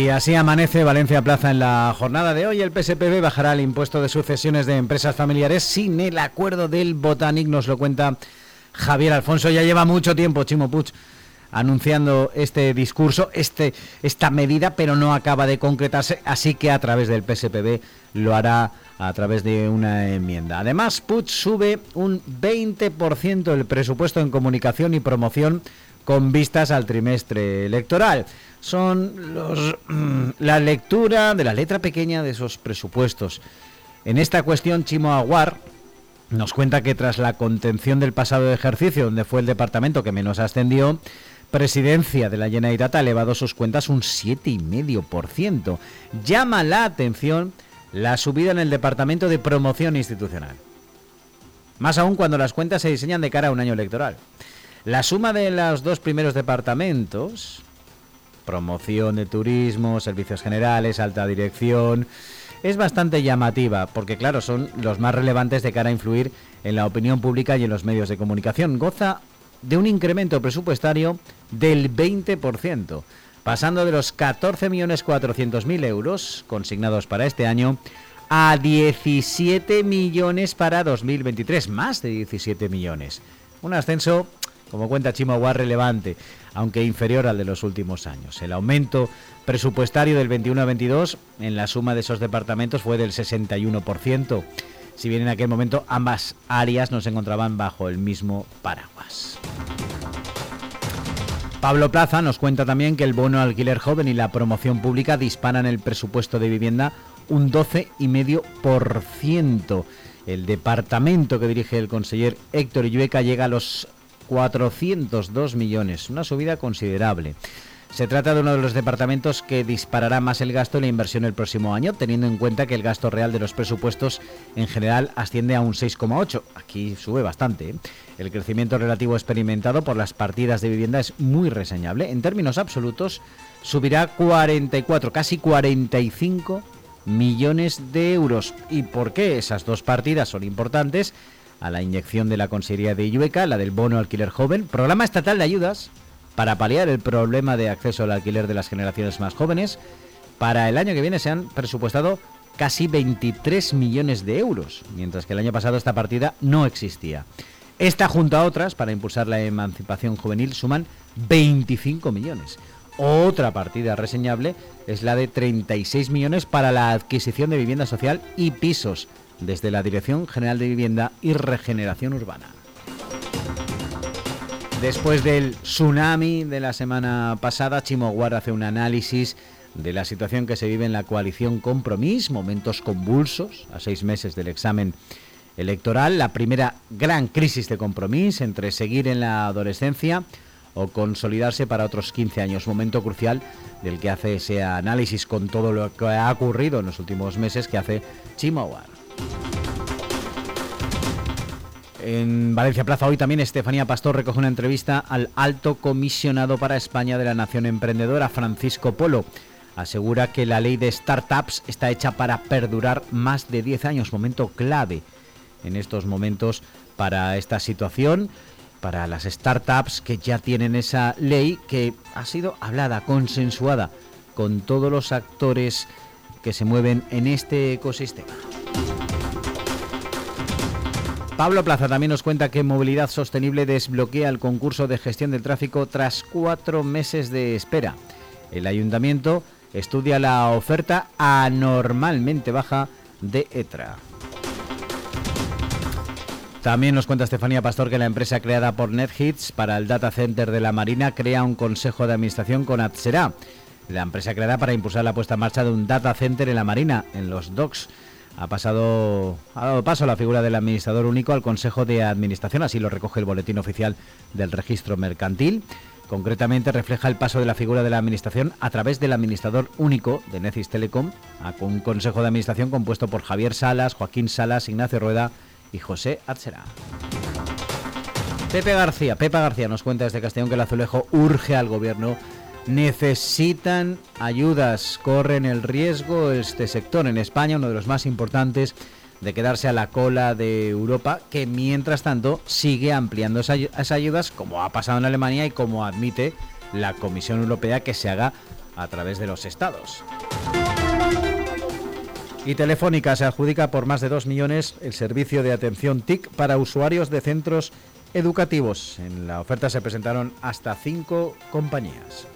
Y así amanece Valencia Plaza en la jornada de hoy. El PSPB bajará el impuesto de sucesiones de empresas familiares sin el acuerdo del Botanic, nos lo cuenta Javier Alfonso. Ya lleva mucho tiempo, Chimo Puig, anunciando este discurso, este, esta medida, pero no acaba de concretarse, así que a través del PSPB lo hará a través de una enmienda. Además, Puig sube un 20% el presupuesto en comunicación y promoción con vistas al trimestre electoral. Son los, mm, la lectura de la letra pequeña de esos presupuestos. En esta cuestión, Chimo Aguar nos cuenta que tras la contención del pasado ejercicio, donde fue el departamento que menos ascendió, Presidencia de la Generalitat ha elevado sus cuentas un 7,5%. Llama la atención la subida en el Departamento de Promoción Institucional. Más aún cuando las cuentas se diseñan de cara a un año electoral. La suma de los dos primeros departamentos, promoción de turismo, servicios generales, alta dirección, es bastante llamativa, porque claro, son los más relevantes de cara a influir en la opinión pública y en los medios de comunicación. Goza de un incremento presupuestario del 20%, pasando de los 14.400.000 euros consignados para este año a 17 millones para 2023, más de 17 millones. Un ascenso como cuenta Chihuahua, relevante, aunque inferior al de los últimos años. El aumento presupuestario del 21 a 22 en la suma de esos departamentos fue del 61%, si bien en aquel momento ambas áreas no se encontraban bajo el mismo paraguas. Pablo Plaza nos cuenta también que el bono alquiler joven y la promoción pública disparan el presupuesto de vivienda un 12,5%. El departamento que dirige el conseller Héctor Illueca llega a los 402 millones, una subida considerable. Se trata de uno de los departamentos que disparará más el gasto y la inversión el próximo año, teniendo en cuenta que el gasto real de los presupuestos en general asciende a un 6,8. Aquí sube bastante. ¿eh? El crecimiento relativo experimentado por las partidas de vivienda es muy reseñable. En términos absolutos, subirá 44, casi 45 millones de euros. ¿Y por qué esas dos partidas son importantes? a la inyección de la Consejería de Illueca, la del bono alquiler joven, programa estatal de ayudas para paliar el problema de acceso al alquiler de las generaciones más jóvenes. Para el año que viene se han presupuestado casi 23 millones de euros, mientras que el año pasado esta partida no existía. Esta junto a otras para impulsar la emancipación juvenil suman 25 millones. Otra partida reseñable es la de 36 millones para la adquisición de vivienda social y pisos desde la Dirección General de Vivienda y Regeneración Urbana. Después del tsunami de la semana pasada, Chimo hace un análisis de la situación que se vive en la coalición Compromís, momentos convulsos a seis meses del examen electoral, la primera gran crisis de compromiso entre seguir en la adolescencia o consolidarse para otros 15 años, momento crucial del que hace ese análisis con todo lo que ha ocurrido en los últimos meses que hace Chimo en Valencia Plaza hoy también Estefanía Pastor recoge una entrevista al alto comisionado para España de la Nación Emprendedora, Francisco Polo. Asegura que la ley de startups está hecha para perdurar más de 10 años, momento clave en estos momentos para esta situación, para las startups que ya tienen esa ley que ha sido hablada, consensuada con todos los actores que se mueven en este ecosistema. Pablo Plaza también nos cuenta que Movilidad Sostenible desbloquea el concurso de gestión del tráfico tras cuatro meses de espera. El ayuntamiento estudia la oferta anormalmente baja de ETRA. También nos cuenta Estefanía Pastor que la empresa creada por NetHits para el data center de la Marina crea un consejo de administración con Atsera, la empresa creada para impulsar la puesta en marcha de un data center en la Marina, en los docks ha pasado ha dado paso la figura del administrador único al Consejo de Administración, así lo recoge el boletín oficial del Registro Mercantil. Concretamente refleja el paso de la figura de la administración a través del administrador único de Necis Telecom a un consejo de administración compuesto por Javier Salas, Joaquín Salas, Ignacio Rueda y José Atzera. Pepe García, Pepa García nos cuenta desde Castellón que el azulejo urge al gobierno necesitan ayudas, corren el riesgo este sector en España, uno de los más importantes, de quedarse a la cola de Europa, que mientras tanto sigue ampliando esas ayudas, como ha pasado en Alemania y como admite la Comisión Europea que se haga a través de los estados. Y Telefónica se adjudica por más de 2 millones el servicio de atención TIC para usuarios de centros educativos. En la oferta se presentaron hasta cinco compañías.